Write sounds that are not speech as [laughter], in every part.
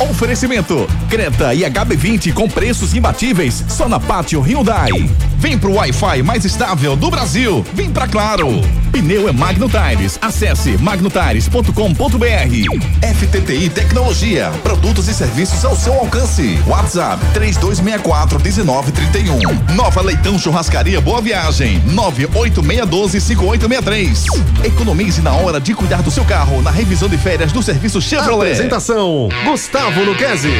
Oferecimento: Creta e HB20 com preços imbatíveis só na Pátio Hyundai. Vem pro Wi-Fi mais estável do Brasil. Vem pra Claro. Pneu é Magno Tires. Acesse magnotires.com.br. FTTI Tecnologia. Produtos e serviços ao seu alcance. WhatsApp 3264 1931. Nova Leitão Churrascaria Boa Viagem. 98612 5863. Economize na hora de cuidar do seu carro na revisão de férias do serviço Chevrolet. Apresentação: Gustavo Luquezzi.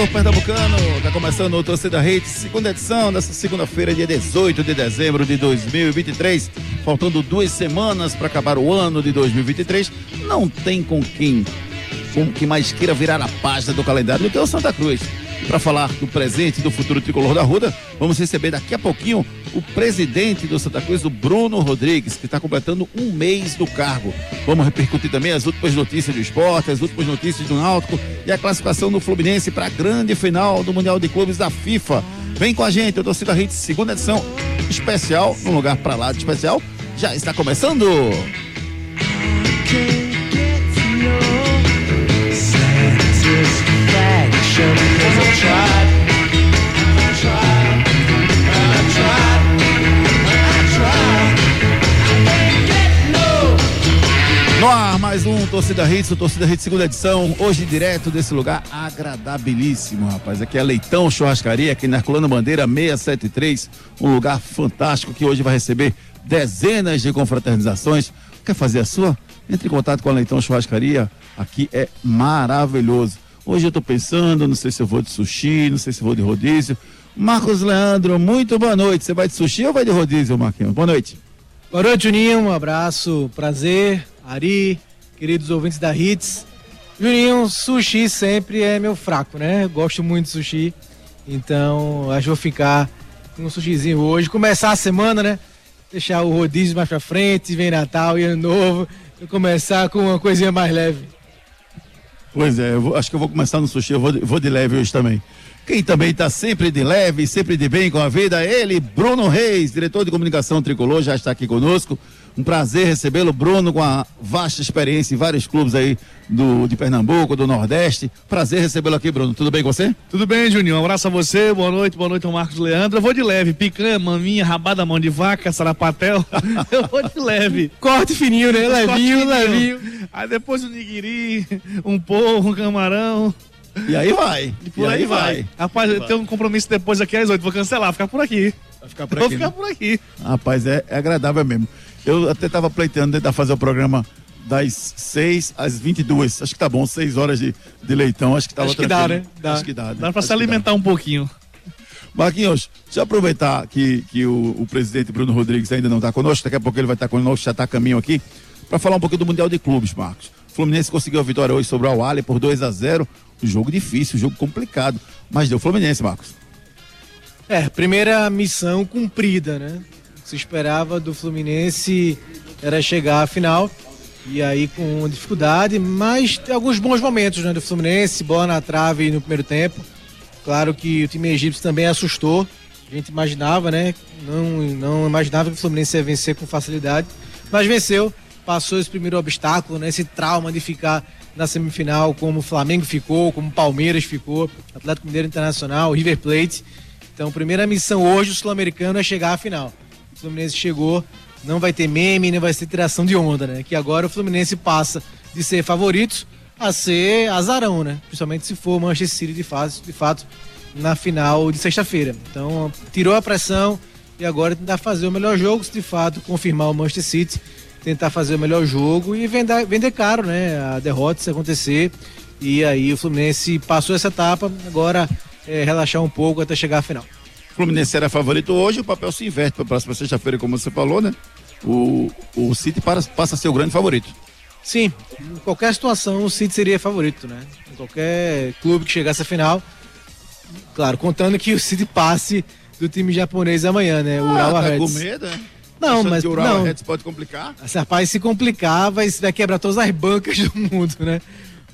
Torcedor pernambucano. Tá começando o Torcida Hate, segunda edição dessa segunda-feira, dia 18 de dezembro de 2023. Faltando duas semanas para acabar o ano de 2023. Não tem com quem, com que mais queira virar a página do calendário do que o Santa Cruz. Para falar do presente e do futuro tricolor da Ruda, vamos receber daqui a pouquinho o presidente do Santa Cruz, o Bruno Rodrigues, que está completando um mês do cargo. Vamos repercutir também as últimas notícias do esporte, as últimas notícias do Náutico e a classificação do Fluminense para a grande final do Mundial de Clubes da FIFA. Vem com a gente, o Torcida Hits, segunda edição especial, num lugar para lá de especial, já está começando. No ar, mais um Torcida Hits, o Torcida Hits segunda edição, hoje direto desse lugar agradabilíssimo, rapaz. Aqui é Leitão Churrascaria, aqui na Herculano Bandeira 673, um lugar fantástico que hoje vai receber dezenas de confraternizações. Quer fazer a sua? Entre em contato com a Leitão Churrascaria, aqui é maravilhoso. Hoje eu tô pensando, não sei se eu vou de sushi, não sei se eu vou de rodízio. Marcos Leandro, muito boa noite. Você vai de sushi ou vai de rodízio, Marquinhos? Boa noite. Boa noite, Juninho. Um abraço, prazer. Ari, queridos ouvintes da Hits. Juninho, sushi sempre é meu fraco, né? Eu gosto muito de sushi. Então, acho que vou ficar com um sushizinho hoje. Começar a semana, né? Deixar o rodízio mais pra frente, vem Natal e Ano Novo. E começar com uma coisinha mais leve. Pois é, vou- acho que eu vou começar no sushi, eu vou, vou de leve hoje também. Quem também está sempre de leve, sempre de bem com a vida, é ele, Bruno Reis, diretor de comunicação tricolor, já está aqui conosco. Um prazer recebê-lo, Bruno, com a vasta experiência em vários clubes aí do, de Pernambuco, do Nordeste. Prazer recebê-lo aqui, Bruno. Tudo bem com você? Tudo bem, Juninho? Um abraço a você, boa noite, boa noite ao Marcos Leandro. Eu vou de leve, picanha, maminha, rabada, mão de vaca, sarapatel. [laughs] Eu vou de leve. Corte fininho, né? Levinho, levinho. Aí depois um nigiri, um porro, um camarão. E aí vai. E por aí, vai. Rapaz, eu tenho um compromisso depois aqui às oito, vou cancelar, ficar por aqui. Vai ficar por Vou aqui. ficar né? por aqui. Rapaz, é, é agradável mesmo. Eu até estava pleiteando tentar fazer o programa das 6 às 22. Acho que tá bom, 6 horas de, de leitão. Acho que tava Acho que dá, né? Dá. Acho que dá. né? Dá pra Acho se alimentar um pouquinho. Marquinhos, deixa eu aproveitar que, que o, o presidente Bruno Rodrigues ainda não está conosco, daqui a pouco ele vai estar conosco, já está a caminho aqui, para falar um pouquinho do Mundial de Clubes, Marcos. O Fluminense conseguiu a vitória hoje sobre o Al por 2 a 0 um jogo difícil, jogo complicado, mas deu Fluminense, Marcos. É, primeira missão cumprida, né? O que se esperava do Fluminense era chegar à final. E aí com dificuldade, mas tem alguns bons momentos né, do Fluminense, bola na trave no primeiro tempo. Claro que o time egípcio também assustou. A gente imaginava, né? Não, não imaginava que o Fluminense ia vencer com facilidade. Mas venceu, passou esse primeiro obstáculo, né? Esse trauma de ficar na semifinal, como o Flamengo ficou, como o Palmeiras ficou, Atlético Mineiro Internacional, River Plate. Então, primeira missão hoje, o Sul-Americano, é chegar à final. O Fluminense chegou, não vai ter meme, nem vai ter tiração de onda, né? Que agora o Fluminense passa de ser favorito a ser azarão, né? Principalmente se for Manchester City de fato, de fato na final de sexta-feira. Então, tirou a pressão e agora tentar fazer o melhor jogo, se de fato confirmar o Manchester City, tentar fazer o melhor jogo e vender, vender caro, né? A derrota se acontecer. E aí o Fluminense passou essa etapa, agora é, relaxar um pouco até chegar à final. Fluminense era favorito hoje, o papel se inverte para a próxima sexta-feira, como você falou, né? O, o City para, passa a ser o grande favorito. Sim, em qualquer situação o City seria favorito, né? Em qualquer clube que chegasse à final. Claro, contando que o City passe do time japonês amanhã, né? O ah, Urawa tá Reds. com medo, né? Não, mas Urawa não. Reds pode complicar? Esse rapaz se complicar, vai, vai quebrar todas as bancas do mundo, né?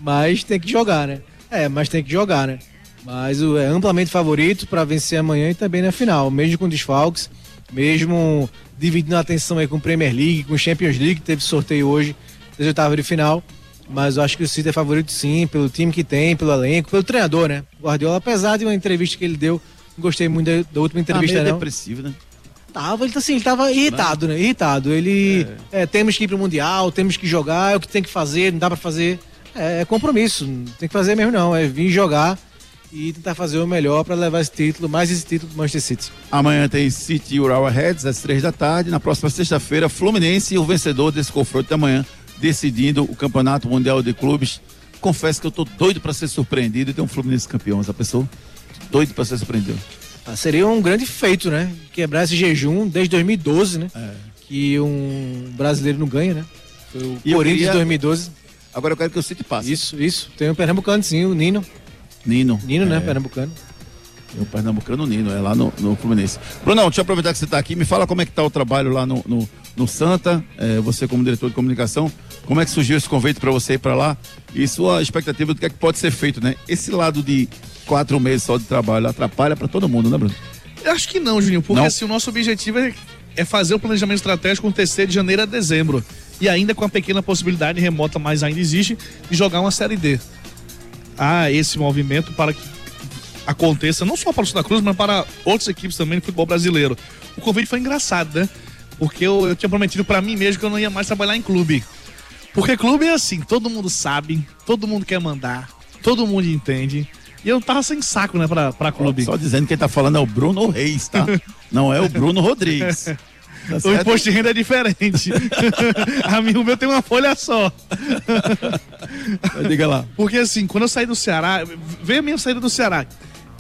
Mas tem que jogar, né? É, mas tem que jogar, né? Mas é amplamente favorito para vencer amanhã e também na final, mesmo com desfalques, mesmo dividindo a atenção aí com Premier League, com Champions League, teve sorteio hoje, das oitavas de final. Mas eu acho que o City é favorito sim, pelo time que tem, pelo elenco, pelo treinador, né? Guardiola, apesar de uma entrevista que ele deu, não gostei muito da, da última Tá entrevista, meio não. depressivo, né? Tava, ele tá assim, ele tava irritado, né? Irritado. Ele. é, temos que ir pro Mundial, temos que jogar, é o que tem que fazer, não dá pra fazer. É, é compromisso, não tem que fazer mesmo, não. É vir jogar e tentar fazer o melhor pra levar esse título, mais esse título do Manchester City. Amanhã tem City e Urawa Reds às três da tarde. Na próxima sexta-feira, Fluminense e o vencedor desse confronto de amanhã, decidindo o Campeonato Mundial de Clubes. Confesso que eu tô doido para ser surpreendido e ter um Fluminense campeão. Essa pessoa, doido para ser surpreendido. Ah, seria um grande feito, né? Quebrar esse jejum desde 2012, né? Que um brasileiro não ganha, né? Foi o E Corinthians queria- de 2012. Agora eu quero que o City passe. Isso, isso. Tem o Pernambucano, sim, o Nino. Nino. Nino, né? É. Pernambucano. É o Pernambucano Nino, é lá no, no Fluminense. Brunão, deixa eu aproveitar que você está aqui. Me fala como é que tá o trabalho lá no, no, no Santa, é, você como diretor de comunicação. Como é que surgiu esse convite para você ir para lá? E sua expectativa do que é que pode ser feito, né? Esse lado de quatro meses só de trabalho atrapalha para todo mundo, né, Bruno? Eu acho que não, Juninho, porque Não? assim, o nosso objetivo é, é fazer o planejamento estratégico acontecer de janeiro a dezembro. E ainda com a pequena possibilidade remota, mas ainda existe, de jogar uma Série D. Há esse movimento para que aconteça, não só para o Santa Cruz, mas para outras equipes também do futebol brasileiro. O convite foi engraçado, né? Porque eu, eu tinha prometido para mim mesmo que eu não ia mais trabalhar em clube. Porque clube é assim, todo mundo sabe, todo mundo quer mandar, todo mundo entende. E eu tava sem saco, né, pra, pra clube. Só dizendo que quem tá falando é o Bruno Reis, tá? Não é o Bruno Rodrigues. [laughs] Tá O imposto de renda é diferente. [laughs] a minha, o meu tem uma folha só. Diga lá. Porque assim, quando eu saí do Ceará, veio a minha saída do Ceará.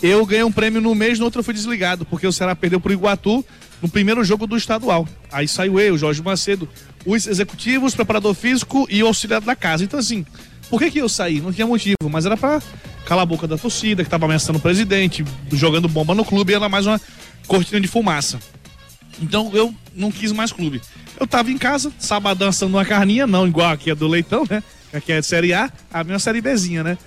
Eu ganhei um prêmio no mês, no outro eu fui desligado, porque o Ceará perdeu pro Iguatu no primeiro jogo do estadual. Aí saiu eu, Jorge Macedo, os executivos, preparador físico e o auxiliar da casa. Então assim, por que que eu saí? Não tinha motivo, mas era pra calar a boca da torcida, que tava ameaçando o presidente, jogando bomba no clube, e era mais uma cortina de fumaça. Então eu não quis mais clube. Eu tava em casa, sabadão assando uma carninha, não igual aqui a do Leitão, né? Aqui é de Série A, a minha é Série Bzinha, né?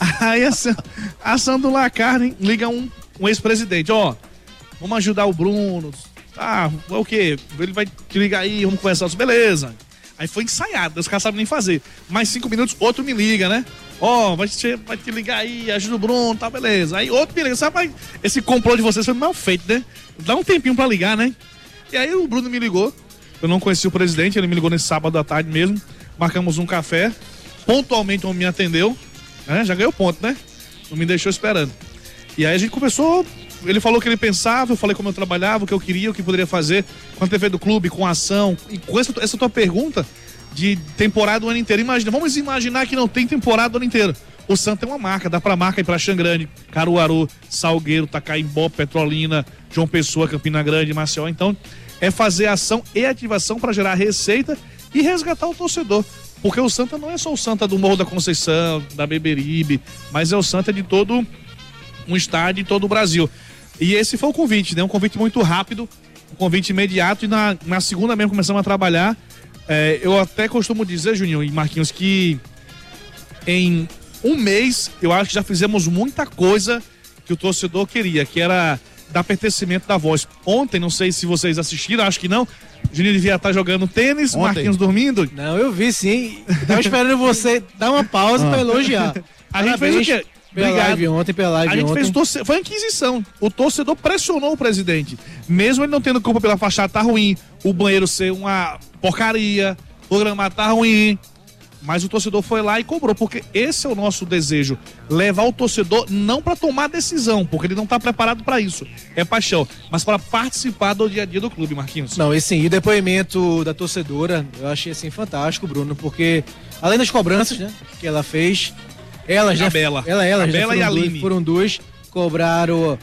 [laughs] Aí assa- assando lá a carne, liga um, um ex-presidente, ó, vamos ajudar o Bruno. Ah, o quê? Ele vai te ligar aí, vamos conversar. Beleza. Aí foi ensaiado, os caras sabem nem fazer. Mais cinco minutos, outro me liga, né? Ó, vai, te, vai te ligar aí, ajuda o Bruno, tá, beleza. Aí outro me liga, sabe, esse complô de vocês foi mal feito, né? Dá um tempinho pra ligar, né? E aí o Bruno me ligou, eu não conheci o presidente, ele me ligou nesse sábado à tarde mesmo, marcamos um café, pontualmente homem me atendeu, né? Já ganhou ponto, né? Não me deixou esperando. E aí a gente começou. Ele falou o que ele pensava, eu falei como eu trabalhava, o que eu queria, o que poderia fazer com a TV do clube, com a ação. E com essa, essa tua pergunta de temporada o ano inteiro. Imagina, vamos imaginar que não tem temporada o ano inteiro. O Santa é uma marca, dá pra marca ir pra Xangrande, Caruaru, Salgueiro, Tacaimbó, Petrolina, João Pessoa, Campina Grande, Maceió. Então, é fazer ação e ativação para gerar receita e resgatar o torcedor. Porque o Santa não é só o Santa do Morro da Conceição, da Beberibe, mas é o Santa de todo um estádio em todo o Brasil. E esse foi o convite, né? Um convite muito rápido, um convite imediato. E na, na segunda mesmo começamos a trabalhar. É, eu até costumo dizer, Juninho e Marquinhos, que em um mês eu acho que já fizemos muita coisa que o torcedor queria, que era dar pertencimento da voz. Ontem, não sei se vocês assistiram, acho que não. Juninho devia estar jogando tênis, Ontem. Marquinhos dormindo. Não, eu vi sim. Tava esperando você dar uma pausa pra elogiar. [laughs] A gente fez o quê? Pela Obrigado. live ontem, pela live A gente ontem. fez torce... foi uma inquisição. O torcedor pressionou o presidente. Mesmo ele não tendo culpa pela fachada tá ruim, o banheiro ser uma porcaria, o gramado tá ruim. Mas o torcedor foi lá e cobrou, porque esse é o nosso desejo. Levar o torcedor não para tomar decisão, porque ele não tá preparado para isso. É paixão, mas para participar do dia a dia do clube, Marquinhos. Não, e sim, e o depoimento da torcedora, eu achei assim fantástico, Bruno, porque além das cobranças, né, que ela fez, elas, A né, Bela. ela, elas, A Bela foram e a Aline. foram duas, cobraram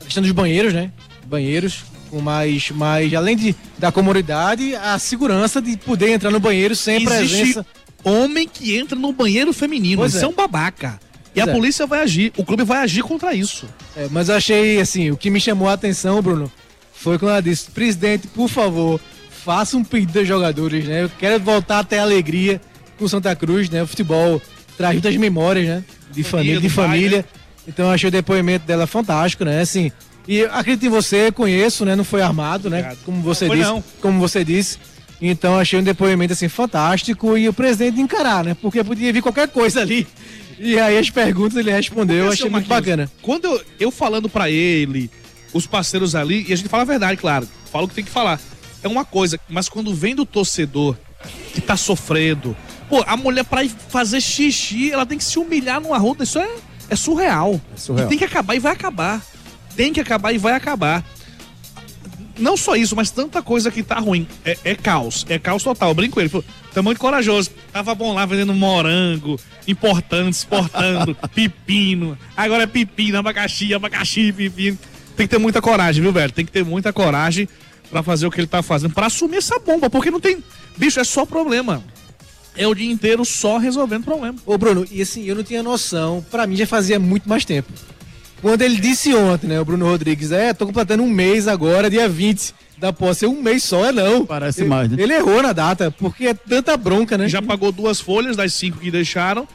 a questão dos banheiros, né, banheiros, com mais, mais além de, da comodidade, a segurança de poder entrar no banheiro sem Existe presença. homem que entra no banheiro feminino. Pois isso é. é. um babaca. E Pois a é. polícia vai agir, o clube vai agir contra isso. É, mas eu achei, assim, o que me chamou a atenção, Bruno, foi quando ela disse, presidente, por favor, faça um pedido aos jogadores, né? Eu quero voltar até a alegria com o Santa Cruz, né? O futebol traz muitas memórias, né? De família, Família, de do pai, família. né? Então eu achei o depoimento dela fantástico, né? Assim, e acredito em você, conheço, né? Não foi armado, né? Obrigado. Como você Não disse. não. Como você disse. Então achei um depoimento assim fantástico e o presidente encarar, né? Porque podia vir qualquer coisa ali. E aí as perguntas ele respondeu, eu achei muito bacana. Quando eu, eu falando pra ele, os parceiros ali, e a gente fala a verdade, claro, fala o que tem que falar. É uma coisa, mas quando vem do torcedor que tá sofrendo, pô, a mulher pra ir fazer xixi, ela tem que se humilhar numa rota, isso é, é surreal. surreal. E tem que acabar e vai acabar. Tem que acabar e vai acabar. Não só isso, mas tanta coisa que tá ruim. É, é caos, é caos total. Eu brinco com ele, falou, tá muito corajoso. Tava bom lá vendendo morango, importando, exportando, [laughs] pepino. Agora é pepino, abacaxi, abacaxi, pepino. Tem que ter muita coragem, viu, velho? Tem que ter muita coragem pra fazer o que ele tá fazendo, pra assumir essa bomba, porque não tem. Bicho, é só problema. É o dia inteiro só resolvendo problema. Ô Bruno, e assim, eu não tinha noção, pra mim já fazia muito mais tempo. Quando ele disse ontem, né, o Bruno Rodrigues, é, tô completando um mês agora, dia 20 da posse, um mês só, é não. Parece ele, mais, né? Ele errou na data, porque é tanta bronca, né? Já pagou duas folhas das cinco que deixaram.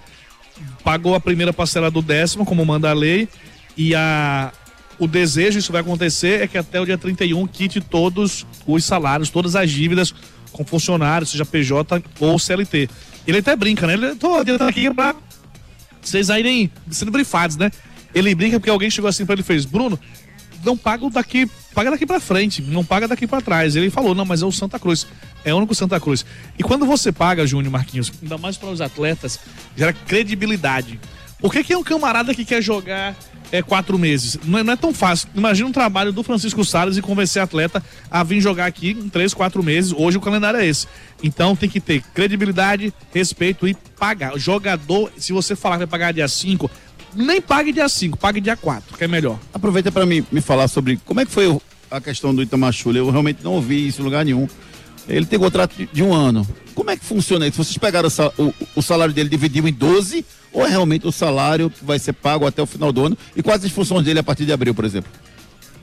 Pagou a primeira parcela do décimo, como manda a lei. E a, o desejo, isso vai acontecer, é que até o dia 31 quite todos os salários, todas as dívidas com funcionários, seja PJ ou CLT. Ele até brinca, né? Ele tô adiantando aqui pra vocês irem sendo brifados, né? Ele brinca porque alguém chegou assim pra ele e fez, Bruno, não paga daqui, paga daqui pra frente, não paga daqui pra trás. Ele falou, não, mas é o Santa Cruz, é o único Santa Cruz. E quando você paga, Júnior Marquinhos, ainda mais para os atletas, gera credibilidade. Por que, que é um camarada que quer jogar é, quatro meses? Não é, não é tão fácil. Imagina um trabalho do Francisco Salles e convencer atleta a vir jogar aqui em três, quatro meses. Hoje o calendário é esse. Então tem que ter credibilidade, respeito e pagar. Jogador, se você falar que vai pagar dia 5, nem pague dia 5, pague dia 4, que é melhor. Aproveita para me, me falar sobre como é que foi a questão do Itamar Schulli. Eu realmente não ouvi isso em lugar nenhum. Ele tem contrato de, um ano. Como é que funciona isso? Vocês pegaram o, o- salário dele, dividiu em 12? Ou é realmente o salário que vai ser pago até o final do ano? E quais as funções dele a partir de abril, por exemplo?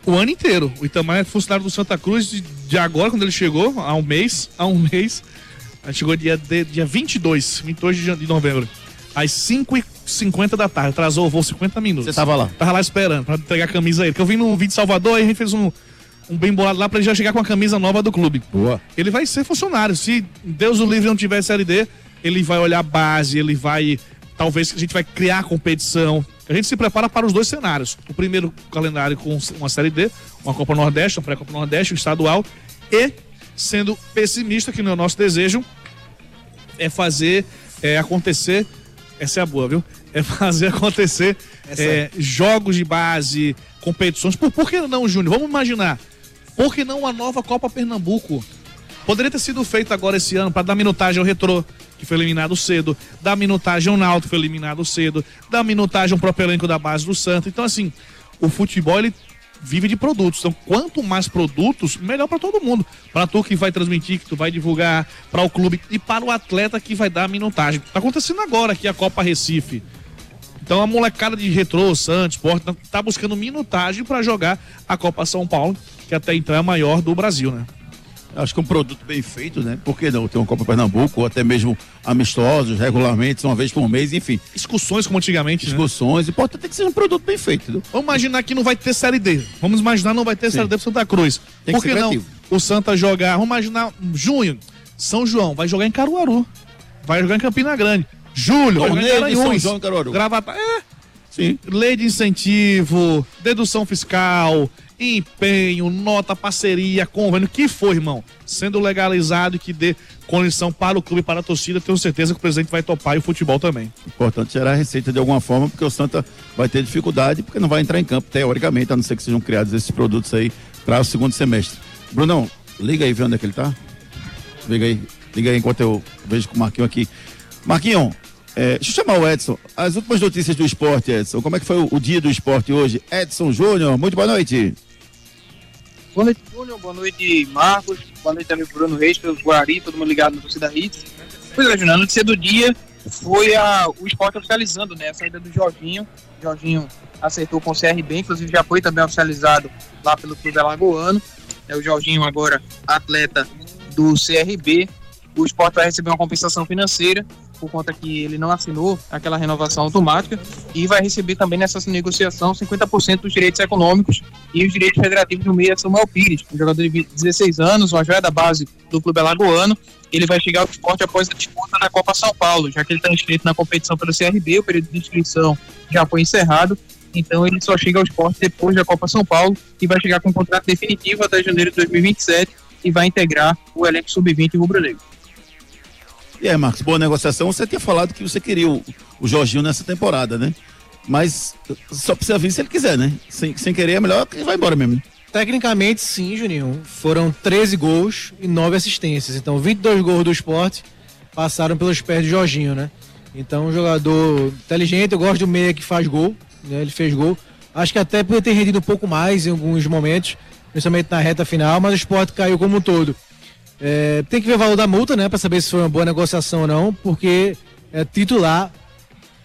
O ano inteiro. O Itamar é funcionário do Santa Cruz de, de agora, quando ele chegou, há um mês, há um [laughs] mês. Chegou dia, dia 22, 22 de, novembro. Às 5h50 da tarde. Atrasou o voo 50 minutos. Você tava lá? Tava lá esperando pra entregar a camisa a ele. Que eu vim no vídeo de Salvador e a gente fez um, um bem bolado lá pra ele já chegar com a camisa nova do clube. Boa. Ele vai ser funcionário. Se Deus o livre não tiver SLD, ele vai olhar a base, ele vai. Talvez a gente vai criar competição. A gente se prepara para os dois cenários. O primeiro calendário com uma Série D, uma Copa Nordeste, uma pré-Copa Nordeste, um estadual. E, sendo pessimista, que não é o nosso desejo, é fazer é, acontecer. Essa é a boa, viu? É fazer [laughs] acontecer Essa é, jogos de base, competições. Por, por que não, Júnior? Vamos imaginar. Por que não a nova Copa Pernambuco? Poderia ter sido feito agora esse ano para dar minutagem ao Retrô, que foi eliminado cedo, dar minutagem ao Náutico, que foi eliminado cedo, dar minutagem ao próprio elenco da base do Santo. Então, assim, o futebol ele vive de produtos. Então, quanto mais produtos, melhor para todo mundo. Para tu que vai transmitir, que tu vai divulgar, para o clube e para o atleta que vai dar a minutagem. Tá acontecendo agora aqui a Copa Recife. Então a molecada de Retrô, Santos, Sport, tá buscando minutagem para jogar a Copa São Paulo, que até então é a maior do Brasil, né? Acho que é um produto bem feito, né? Por que não? Tem uma Copa Pernambuco, ou até mesmo amistosos, regularmente, uma vez por mês, enfim. Discussões como antigamente, né? Discussões. Importante é que seja um produto bem feito, entendeu? Vamos imaginar que não vai ter Série D. Vamos imaginar não vai ter Série D pro Santa Cruz. Tem que Por que ser não o Santa jogar? Vamos imaginar junho, São João, vai jogar em Caruaru. Vai jogar em Campina Grande. Julho, vai jogar em Torneio São. João em Caruaru. Gravata. É, Sim. lei de incentivo, dedução fiscal, empenho, nota, parceria, convênio, que for, irmão, sendo legalizado e que dê condição para o clube, para a torcida, tenho certeza que o presidente vai topar e o futebol também. Importante gerar receita de alguma forma, porque o Santa vai ter dificuldade, porque não vai entrar em campo, teoricamente, a não ser que sejam criados esses produtos aí para o segundo semestre. Brunão, liga aí, vê onde é que ele tá. Liga aí, liga aí enquanto eu vejo com o Marquinho aqui. Marquinho, é, deixa eu chamar o Edson. As últimas notícias do esporte, Edson. Como é que foi o, o dia do esporte hoje? Edson Júnior, muito boa noite. Boa noite, Júnior. Boa noite, Marcos. Boa noite também Bruno Reis, pelo Guari, todo mundo ligado no Torcida Hits. Pois é, Júnior, a notícia do dia foi a, o esporte oficializando, né? A saída do Jorginho. Jorginho acertou com o CRB, inclusive já foi também oficializado lá pelo Clube Alagoano. É o Jorginho agora atleta do CRB. O esporte vai receber uma compensação financeira por conta que ele não assinou aquela renovação automática e vai receber também nessa negociação 50% dos direitos econômicos e os direitos federativos do meia Samuel Pires, um jogador de 16 anos, uma joia da base do clube alagoano. Ele vai chegar ao esporte após a disputa da Copa São Paulo, já que ele está inscrito na competição pelo CRB, o período de inscrição já foi encerrado, então ele só chega ao esporte depois da Copa São Paulo e vai chegar com um contrato definitivo até janeiro de 2027 e vai integrar o elenco sub-20 rubro-negro. E aí, Marcos, boa negociação. Você tinha falado que você queria o, o Jorginho nessa temporada, né? Mas só precisa vir se ele quiser, né? Sem, sem querer é melhor que vai embora mesmo. Tecnicamente, sim, Juninho. Foram 13 gols e 9 assistências. Então, 22 gols do esporte passaram pelos pés de Jorginho, né? Então, um jogador inteligente. Eu gosto do meia que faz gol. Né? Ele fez gol. Acho que até poderia ter rendido um pouco mais em alguns momentos, principalmente na reta final, mas o esporte caiu como um todo. É, tem que ver o valor da multa, né, para saber se foi uma boa negociação ou não, porque é titular,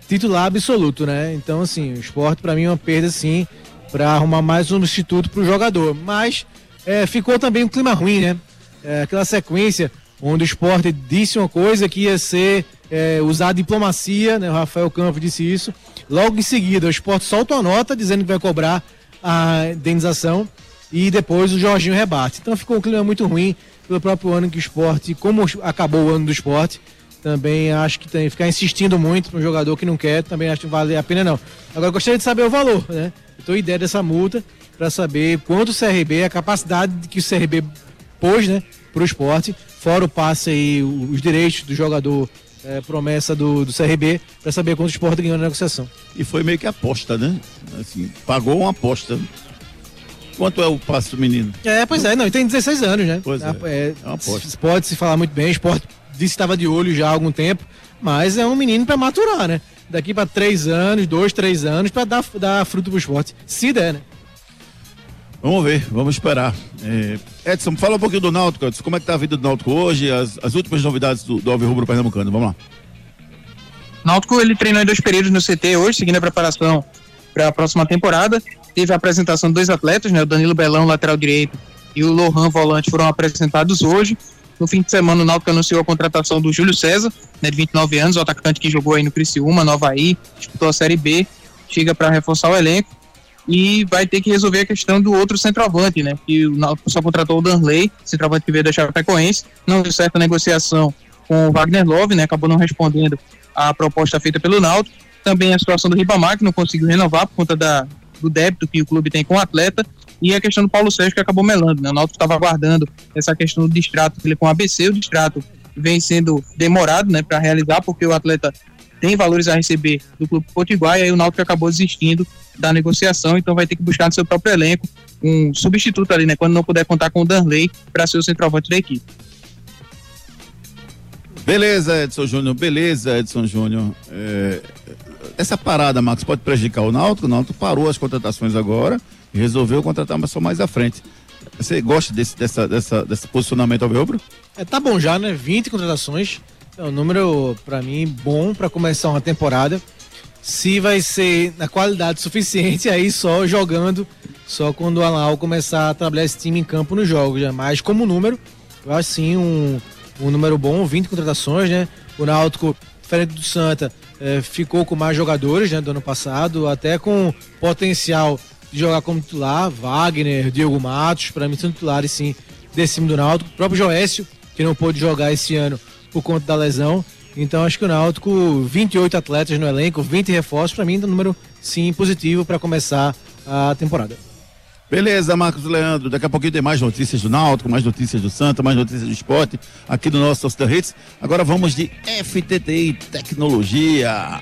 titular absoluto, né? Então, assim, o esporte para mim é uma perda, sim, para arrumar mais um substituto para o jogador. Mas é, ficou também um clima ruim, né? É, aquela sequência onde o esporte disse uma coisa que ia ser é, usar diplomacia, né? O Rafael Campos disse isso. Logo em seguida, o esporte solta uma nota dizendo que vai cobrar a indenização e depois o Jorginho rebate. Então ficou um clima muito ruim pelo próprio ano que o esporte, como acabou o ano do esporte, também acho que tem ficar insistindo muito para um jogador que não quer, também acho que vale a pena não. Agora gostaria de saber o valor, né? Estou ideia dessa multa para saber quanto o CRB, a capacidade que o CRB pôs, né, para o esporte, fora o passe aí, os direitos do jogador é, promessa do, do CRB, para saber quanto o esporte ganhou na negociação. E foi meio que aposta, né? Assim, pagou uma aposta. Quanto é o passe do menino? É, pois é, não, tem 16 anos, né? Pois é, é, é aposta. Pode se falar muito bem, o esporte disse que estava de olho já há algum tempo, mas é um menino para maturar, né? Daqui para três anos, dois, três anos, para dar, dar fruto pro esporte, se der, né? Vamos ver, vamos esperar. É, Edson, fala um pouquinho do Náutico, Edson. Como é que tá a vida do Náutico hoje, as, as últimas novidades do, do Alves Rubro Pernambucano. Vamos lá. Náutico, ele treinou em dois períodos no CT hoje, seguindo a preparação para a próxima temporada. Teve a apresentação de dois atletas, né? O Danilo Belão, lateral direito, e o Lohan, volante, foram apresentados hoje. No fim de semana, o Náutico anunciou a contratação do Júlio César, né, de 29 anos, o atacante que jogou aí no Criciúma, no Havaí, disputou a Série B, chega para reforçar o elenco e vai ter que resolver a questão do outro centroavante, né? Que o Náutico só contratou o Danley, centroavante que veio da Chapecoense, não deu certa negociação com o Wagner Love, né? Acabou não respondendo à proposta feita pelo Náutico. Também a situação do Ribamar, que não conseguiu renovar por conta da, do débito que o clube tem com o atleta, e a questão do Paulo Sérgio que acabou melando, né? O Náutico estava aguardando essa questão do distrato dele com o ABC, o distrato vem sendo demorado, né, para realizar, porque o atleta tem valores a receber do Clube Potiguar e aí o Náutico acabou desistindo da negociação, então vai ter que buscar no seu próprio elenco um substituto ali, né, quando não puder contar com o Danley para ser o centroavante da equipe. Beleza, Edson Júnior, beleza, Edson Júnior. É, essa parada, Marcos, pode prejudicar o Náutico? O Náutico parou as contratações agora e resolveu contratar, mas só mais à frente. Você gosta desse, dessa, dessa, desse posicionamento ao Velbro? É, tá bom já, né? 20 contratações. É um número, para mim, bom para começar uma temporada. Se vai ser na qualidade suficiente, [laughs] aí só jogando, só quando o Alan começar a trabalhar esse time em campo nos jogos. Né? Mas como número, eu acho sim um, um número bom, 20 contratações, né? O Náutico, diferente do Santa, é, ficou com mais jogadores né, do ano passado, até com potencial de jogar como titular, Wagner, Diego Matos, para mim são titulares sim desse time do Náutico. O próprio Joécio, que não pôde jogar esse ano por conta da lesão. Então acho que o Náutico, 28 atletas no elenco, 20 reforços, para mim é um número sim positivo para começar a temporada. Beleza, Marcos Leandro. Daqui a pouquinho tem mais notícias do Náutico, mais notícias do Santa, mais notícias do esporte aqui do nosso Torcida Hits. Agora vamos de FTTI Tecnologia.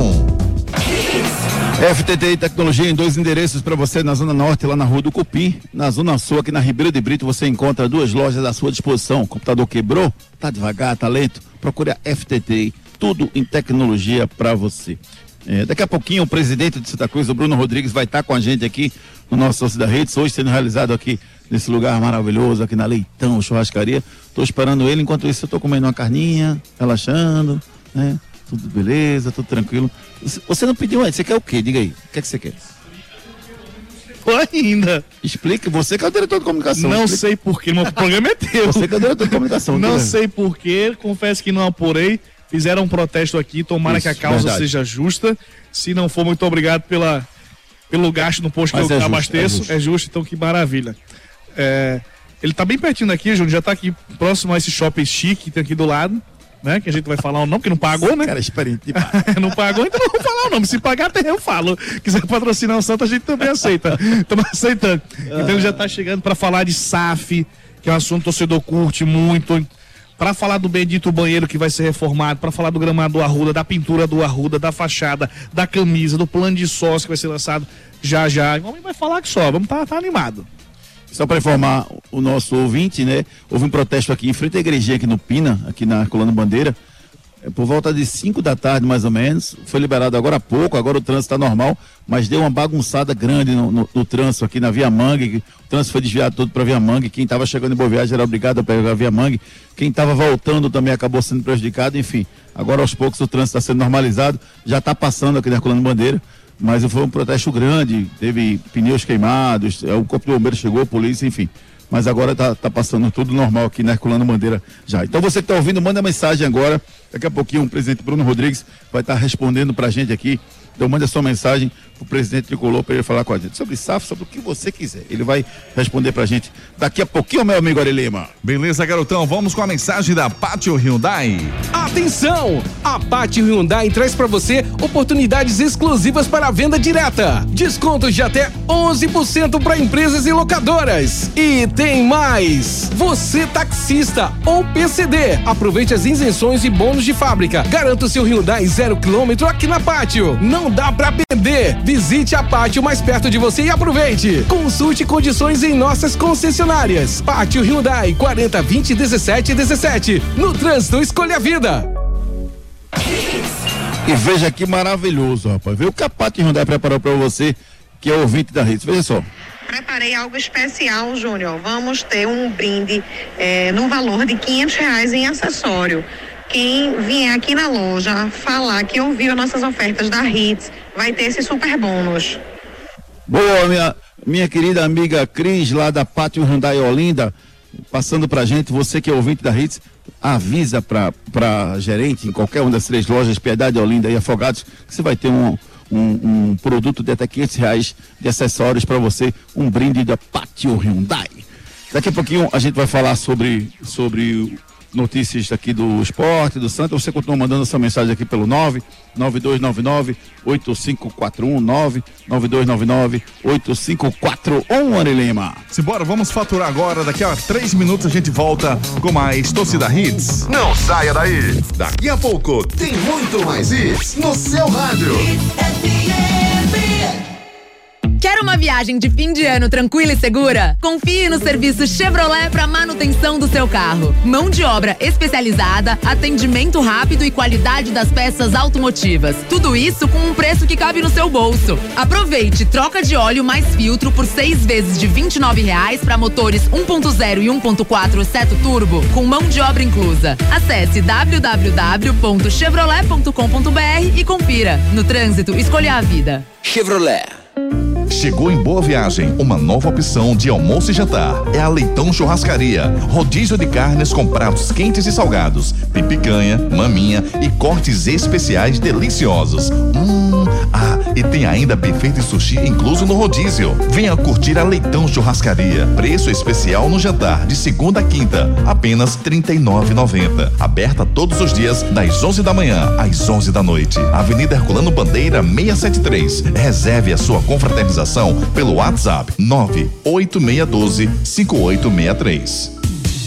FTTI Tecnologia em dois endereços para você na Zona Norte, lá na Rua do Cupim. Na Zona Sul, aqui na Ribeiro de Brito, você encontra duas lojas à sua disposição. O computador quebrou? Tá devagar, tá lento? Procure a FTTI. Tudo em tecnologia para você. É, daqui a pouquinho o presidente de Santa Cruz, o Bruno Rodrigues, vai estar com a gente aqui no nosso Sócio da Redes, hoje sendo realizado aqui nesse lugar maravilhoso, aqui na Leitão, churrascaria. Estou esperando ele, enquanto isso eu estou comendo uma carninha, relaxando, né? Tudo beleza, tudo tranquilo. Você não pediu antes, você quer o quê? Diga aí, o que é que você quer? ainda. Explique, você que é o diretor de comunicação. Não Explique. sei porquê, meu programa é teu. Você que é o diretor de comunicação. Não sei porquê, confesso que não apurei. Fizeram um protesto aqui, tomara Isso, que a causa verdade. seja justa. Se não for, muito obrigado pela, pelo gasto no posto Mas que é eu justo, abasteço. é justo. É justo. então que maravilha. É, ele tá bem pertinho daqui, Júnior, já tá aqui próximo a esse shopping chique que tem aqui do lado, né? Que a gente vai falar o nome, que não pagou, né? Cara, experiente [laughs] não pagou, então não vou falar o nome. Se pagar, até eu falo. Quiser patrocinar o Santo, a gente também aceita. Estamos aceitando. Então ele já tá chegando para falar de SAF, que é um assunto que o torcedor curte muito. Para falar do bendito banheiro que vai ser reformado, para falar do gramado do Arruda, da pintura do Arruda, da fachada, da camisa, do plano de sócio que vai ser lançado já já. O homem vai falar que só, vamos tá, tá animado. Só para informar o nosso ouvinte, né? Houve um protesto aqui em frente à igrejinha aqui no Pina, aqui na Coluna Bandeira. É, por volta de 5 da tarde, mais ou menos. Foi liberado agora há pouco, agora o trânsito está normal, mas deu uma bagunçada grande no, no- no trânsito aqui na Via Mangue. O trânsito foi desviado todo para Via Mangue. Quem estava chegando em Boa Viagem era obrigado a pegar a Via Mangue. Quem estava voltando também acabou sendo prejudicado. Enfim, agora aos poucos o trânsito está sendo normalizado. Já está passando aqui na Coluna Bandeira. Mas foi um protesto grande, teve pneus queimados, é, o corpo de bombeiro chegou, a polícia, enfim. Mas agora tá, tá passando tudo normal aqui na Herculano Bandeira já. Então você que está ouvindo, manda mensagem agora. Daqui a pouquinho o presidente Bruno Rodrigues vai estar respondendo pra gente aqui. Então manda sua mensagem pro presidente Tricolor para ele falar com a gente. Sobre SAF, sobre o que você quiser. Ele vai responder pra gente daqui a pouquinho, meu amigo Ari Lima. Beleza, garotão? Vamos com a mensagem da Pátio Hyundai. Atenção! A Pátio Hyundai traz para você oportunidades exclusivas para a venda direta. Descontos de até 11% para empresas e locadoras. E tem mais! Você taxista ou PCD, aproveite as isenções e bônus de fábrica. Garanta o seu Hyundai zero quilômetro aqui na Pátio. Não dá para perder. Visite a Pátio mais perto de você e aproveite. Consulte condições em nossas concessionárias. Pátio Hyundai 40 20 17 17. No trânsito, escolha a vida. E veja que maravilhoso, rapaz. Vê o que a Pátio Hyundai preparou para você, que é ouvinte da rede. Veja só. Preparei algo especial, Júnior. Vamos ter um brinde eh, no valor de 500 reais em acessório. Quem vier aqui na loja falar que ouviu nossas ofertas da Hits vai ter esse super bônus. Boa, minha, minha querida amiga Cris, lá da Pátio Hyundai Olinda, passando pra gente, você que é ouvinte da Hits, avisa pra, pra gerente em qualquer uma das três lojas, Piedade, Olinda e Afogados, que você vai ter um, um, um produto de até 500 reais de acessórios para você, um brinde da Pátio Hyundai. Daqui a pouquinho a gente vai falar sobre, sobre notícias aqui do esporte, do Santos. Você continua mandando sua mensagem aqui pelo 99299 8541 99299 8541 Ari Lima. Simbora, vamos faturar agora. Daqui a três minutos a gente volta com mais Torcida Hits. Não saia daí. Daqui a pouco tem muito mais hits no seu rádio. Quer uma viagem de fim de ano tranquila e segura? Confie no serviço Chevrolet para manutenção do seu carro. Mão de obra especializada, atendimento rápido e qualidade das peças automotivas. Tudo isso com um preço que cabe no seu bolso. Aproveite troca de óleo mais filtro por seis vezes de 29 reais para motores 1.0 e 1.4 seto turbo, com mão de obra inclusa. Acesse www.chevrolet.com.br e confira. No trânsito, escolha a vida. Chevrolet. Chegou em Boa Viagem uma nova opção de almoço e jantar. É a Leitão Churrascaria. Rodízio de carnes com pratos quentes e salgados. Tem picanha, maminha e cortes especiais deliciosos. Hum, ah, e tem ainda buffet de sushi incluso no rodízio. Venha curtir a Leitão Churrascaria. Preço especial no jantar de segunda a quinta, apenas R$ 39,90. Aberta todos os dias das 11 da manhã às 11 da noite. Avenida Herculano Bandeira 673. Reserve a sua confraternização pelo WhatsApp 98612 5863.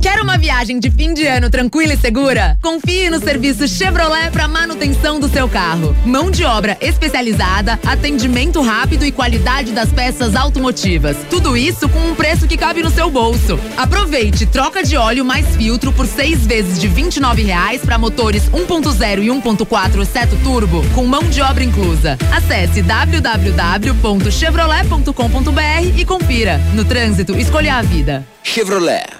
Quer uma viagem de fim de ano tranquila e segura? Confie no serviço Chevrolet para manutenção do seu carro. Mão de obra especializada, atendimento rápido e qualidade das peças automotivas. Tudo isso com um preço que cabe no seu bolso. Aproveite troca de óleo mais filtro por seis vezes de R$ 29,00 para motores 1.0 e 1.4 seto turbo, com mão de obra inclusa. Acesse www.chevrolet.com.br e confira. No trânsito, escolha a vida. Chevrolet.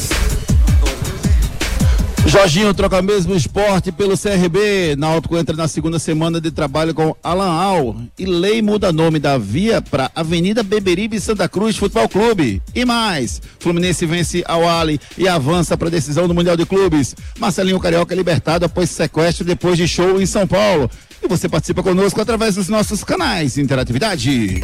Jorginho troca mesmo esporte pelo CRB. Náutico entra na segunda semana de trabalho com Alan Al. E lei muda nome da via para Avenida Beberibe Santa Cruz Futebol Clube. E mais, Fluminense vence ao Ali e avança para a decisão do Mundial de Clubes. Marcelinho Carioca é libertado após sequestro depois de show em São Paulo. E você participa conosco através dos nossos canais de interatividade.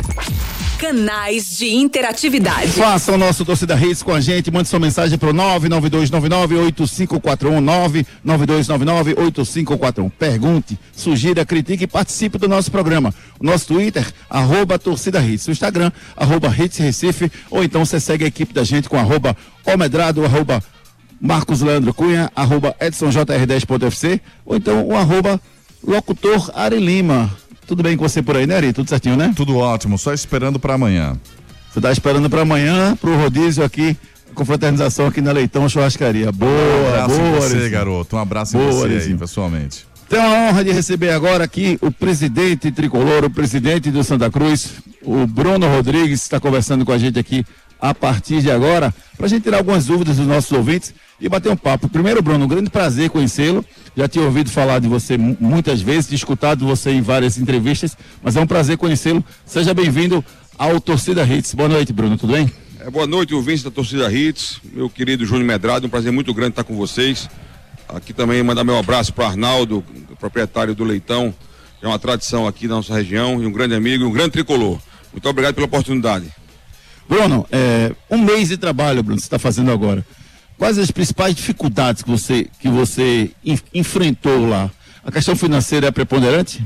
Canais de interatividade. Faça o nosso torcida Reis com a gente, mande sua mensagem pro 992998541 992998541. Pergunte, sugira, critique e participe do nosso programa. O nosso Twitter, arroba torcida Hits. O Instagram, arroba Hits Recife. Ou então você segue a equipe da gente com arroba Omedrado, arroba Marcos Leandro Cunha, arroba EdsonJR10.fc. Ou então o arroba locutor Ari Lima. Tudo bem com você por aí, né, Ari? Tudo certinho, né? Tudo ótimo, só esperando para amanhã. Você tá esperando para amanhã, pro rodízio aqui, confraternização aqui na Leitão Churrascaria. Boa, um abraço boa, em você, Arizinho. garoto. Um abraço em Boa, você aí, Arizinho. pessoalmente. Tenho a honra de receber agora aqui o presidente tricolor, o presidente do Santa Cruz, o Bruno Rodrigues, está conversando com a gente aqui a partir de agora, para a gente tirar algumas dúvidas dos nossos ouvintes e bater um papo. Primeiro, Bruno, um grande prazer conhecê-lo. Já tinha ouvido falar de você mu- muitas vezes, escutado você em várias entrevistas, mas é um prazer conhecê-lo. Seja bem-vindo ao Torcida Hits. Boa noite, Bruno, tudo bem? É, boa noite, ouvintes da torcida Hits, meu querido Júnior Medrado, um prazer muito grande estar com vocês. Aqui também mandar meu abraço para Arnaldo, proprietário do Leitão, que é uma tradição aqui na nossa região, e um grande amigo e um grande tricolor. Muito obrigado pela oportunidade. Bruno, é, um mês de trabalho, Bruno, você está fazendo agora. Quais as principais dificuldades que você, que você en- enfrentou lá? A questão financeira é preponderante?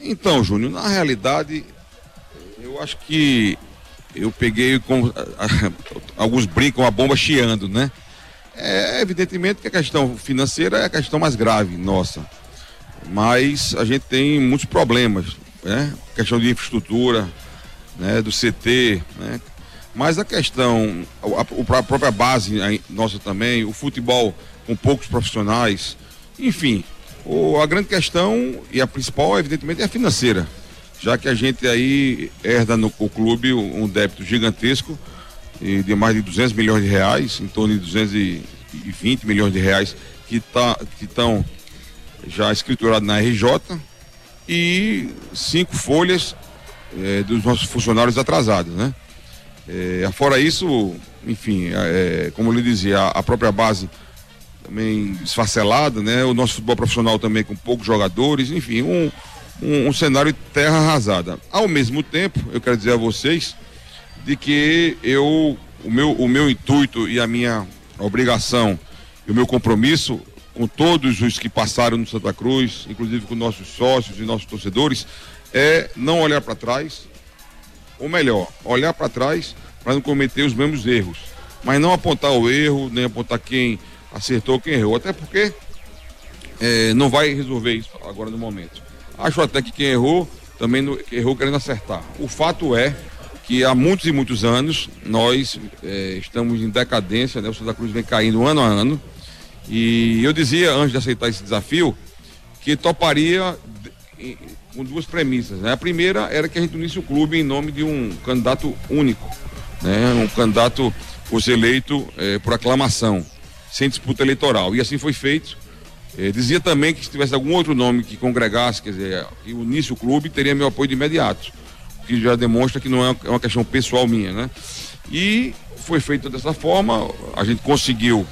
Então, Júnior, na realidade, eu acho que eu peguei com. Alguns brincam a bomba chiando, né? É evidentemente que a questão financeira é a questão mais grave nossa. Mas a gente tem muitos problemas, né? Questão de infraestrutura, né? Do CT, né? Mas a questão, a, a própria base a, nossa também, o futebol com poucos profissionais, enfim, o, a grande questão e a principal, evidentemente, é a financeira. Já que a gente aí herda no o clube um débito gigantesco de mais de 200 milhões de reais, em torno de 220 milhões de reais que tá, estão já escriturados na RJ e cinco folhas é, dos nossos funcionários atrasados, né? É, fora isso, enfim, é, como eu lhe dizia, a, a, própria base também esfacelada, né? O nosso futebol profissional também com poucos jogadores, enfim, um, um, um cenário terra arrasada. Ao mesmo tempo, eu quero dizer a vocês de que eu, o meu, o meu intuito e a minha obrigação e o meu compromisso com todos os que passaram no Santa Cruz, inclusive com nossos sócios e nossos torcedores, é não olhar para trás, ou melhor, olhar para trás para não cometer os mesmos erros, mas não apontar o erro, nem apontar quem acertou, quem errou, até porque é, não vai resolver isso agora no momento. Acho até que quem errou também não, errou querendo acertar. O fato é que há muitos e muitos anos nós é, estamos em decadência, né? O Santa Cruz vem caindo ano a ano e eu dizia, antes de aceitar esse desafio, que toparia com duas premissas. Né? A primeira era que a gente unisse o clube em nome de um candidato único, né? um candidato fosse eleito eh, por aclamação, sem disputa eleitoral. E assim foi feito. Eh, dizia também que se tivesse algum outro nome que congregasse, quer dizer, que unisse o clube, teria meu apoio de imediato. O que já demonstra que não é uma questão pessoal minha, né? E foi feito dessa forma, a gente conseguiu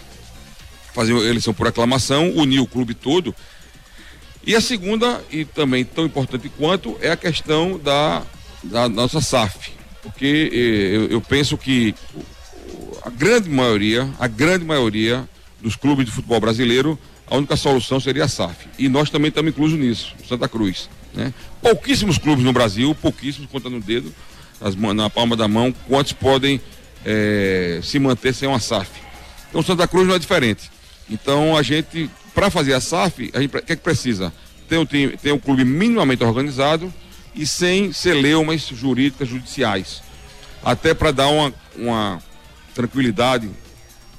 fazer a eleição por aclamação, unir o clube todo. E a segunda, e também tão importante quanto, é a questão da, da nossa SAF. Porque eh, eu, eu penso que a grande maioria, a grande maioria dos clubes de futebol brasileiro, a única solução seria a SAF. E nós também estamos inclusos nisso, Santa Cruz. Né? Pouquíssimos clubes no Brasil, pouquíssimos, contando no dedo, as, na palma da mão, quantos podem é, se manter sem uma SAF. Então Santa Cruz não é diferente. Então a gente, para fazer a SAF, a gente o que é que precisa? Ter um, time, ter um clube minimamente organizado e sem celeumas jurídicas judiciais. Até para dar uma, uma tranquilidade,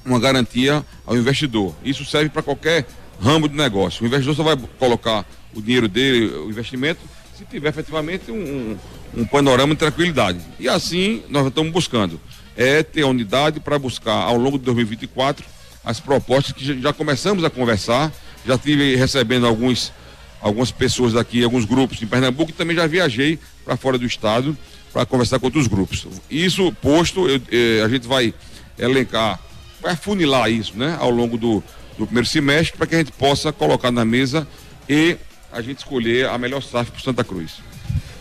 uma garantia ao investidor. Isso serve para qualquer ramo de negócio. O investidor só vai colocar o dinheiro dele, o investimento, se tiver efetivamente um, um, um panorama de tranquilidade. E assim nós estamos buscando. É ter a unidade para buscar ao longo de 2024 as propostas que já começamos a conversar. Já tive recebendo alguns, algumas pessoas daqui, alguns grupos em Pernambuco e também já viajei para fora do estado para conversar com outros grupos. Isso posto, eu, eh, a gente vai elencar, vai afunilar isso, né, ao longo do, do primeiro semestre para que a gente possa colocar na mesa e a gente escolher a melhor SAF para Santa Cruz.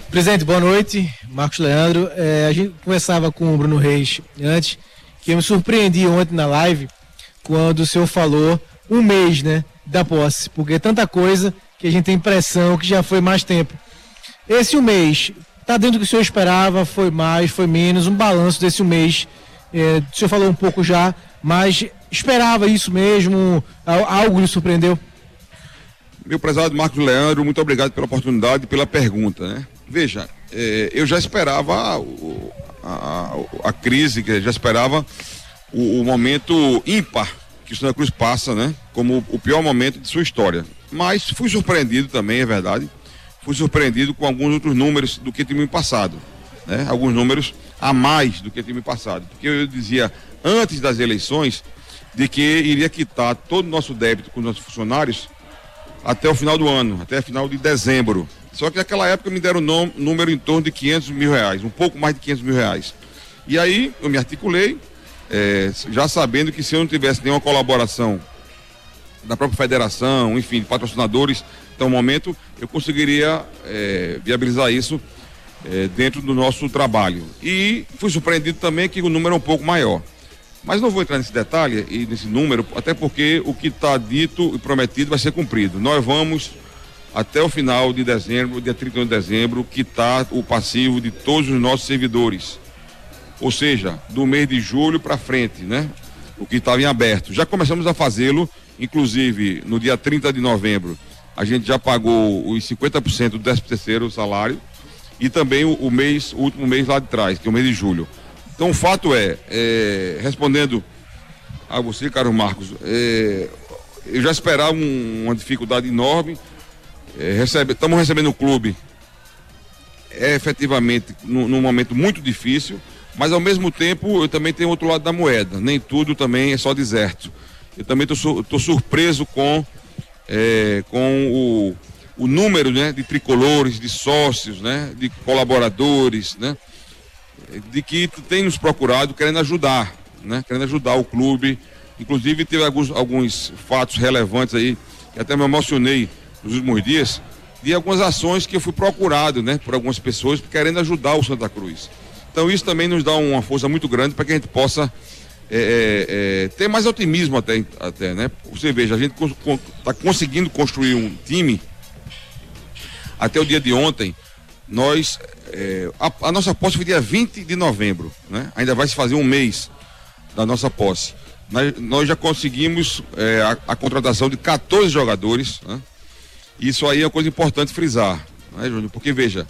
Presidente, boa noite. Marcos Leandro. É, a gente conversava com o Bruno Reis antes, que eu me surpreendi ontem na live quando o senhor falou um mês, né, da posse, porque é tanta coisa que a gente tem impressão que já foi mais tempo. Esse um mês, está dentro do que o senhor esperava, foi mais, foi menos, um balanço desse um mês. É, o senhor falou um pouco já, mas esperava isso mesmo? Algo lhe surpreendeu? Meu prezado Marcos Leandro, muito obrigado pela oportunidade e pela pergunta. Né? Veja, é, eu já esperava a, a, a, crise, já esperava o, o momento ímpar que o Santa Cruz passa, né? Como o pior momento de sua história. Mas fui surpreendido também, é verdade. Fui surpreendido com alguns outros números do que time passado. Né? Alguns números a mais do que time passado. Porque eu dizia antes das eleições de que iria quitar todo o nosso débito com os nossos funcionários até o final do ano, até o final de dezembro. Só que naquela época me deram um número em torno de 500 mil reais, um pouco mais de 500 mil reais. E aí eu me articulei, é, já sabendo que se eu não tivesse nenhuma colaboração da própria federação, enfim, de patrocinadores, até o momento, eu conseguiria é, viabilizar isso é, dentro do nosso trabalho. E fui surpreendido também que o número é um pouco maior. Mas não vou entrar nesse detalhe e nesse número, até porque o que está dito e prometido vai ser cumprido. Nós vamos, até o final de dezembro, dia 31 de dezembro, quitar o passivo de todos os nossos servidores ou seja, do mês de julho para frente, né? O que estava em aberto. Já começamos a fazê-lo, inclusive no dia 30 de novembro, a gente já pagou os 50% do 13 terceiro salário e também o, o, mês, o último mês lá de trás, que é o mês de julho. Então o fato é, é respondendo a você, Carlos Marcos, é, eu já esperava um, uma dificuldade enorme. É, recebe, estamos recebendo o clube é efetivamente num, num momento muito difícil, mas ao mesmo tempo eu também tenho outro lado da moeda. Nem tudo também é só deserto. Eu também estou surpreso com, é, com o, o número né, de tricolores, de sócios, né, de colaboradores, né, de que tem nos procurado querendo ajudar, né, querendo ajudar o clube. Inclusive teve alguns, alguns fatos relevantes aí, que até me emocionei nos últimos dias, de algumas ações que eu fui procurado, né, por algumas pessoas querendo ajudar o Santa Cruz. Então isso também nos dá uma força muito grande para que a gente possa é, é, é, ter mais otimismo até, até, né? Você veja, a gente está conseguindo construir um time até o dia de ontem. Nós, é, a, a, nossa posse foi dia 20 de novembro, né? Ainda vai se fazer um mês da nossa posse. Nós, nós já conseguimos é, a, a, contratação de 14 jogadores, né? Isso aí é uma coisa importante frisar, né, Júnior? Porque veja,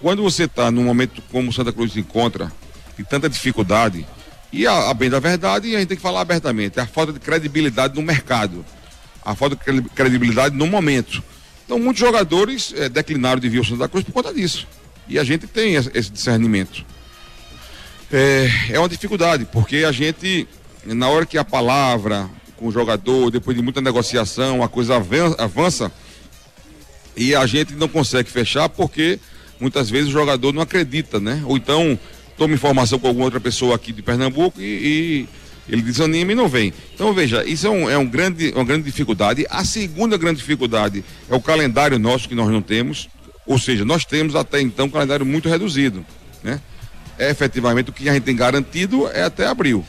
quando você está num momento como Santa Cruz se encontra, de tanta dificuldade, e a, a, bem da verdade, a gente tem que falar abertamente, a falta de credibilidade no mercado, a falta de credibilidade no momento. Então, muitos jogadores é, declinaram de vir ao Santa Cruz por conta disso. E a gente tem esse discernimento. É, é uma dificuldade, porque a gente, na hora que a palavra com o jogador, depois de muita negociação, a coisa avança e a gente não consegue fechar porque muitas vezes o jogador não acredita, né? Ou então toma informação com alguma outra pessoa aqui de Pernambuco e, e ele desanima e não vem. Então veja, isso é, um, é um grande, uma grande dificuldade. A segunda grande dificuldade é o calendário nosso que nós não temos, ou seja, nós temos até então um calendário muito reduzido, né? É, efetivamente o que a gente tem garantido é até abril.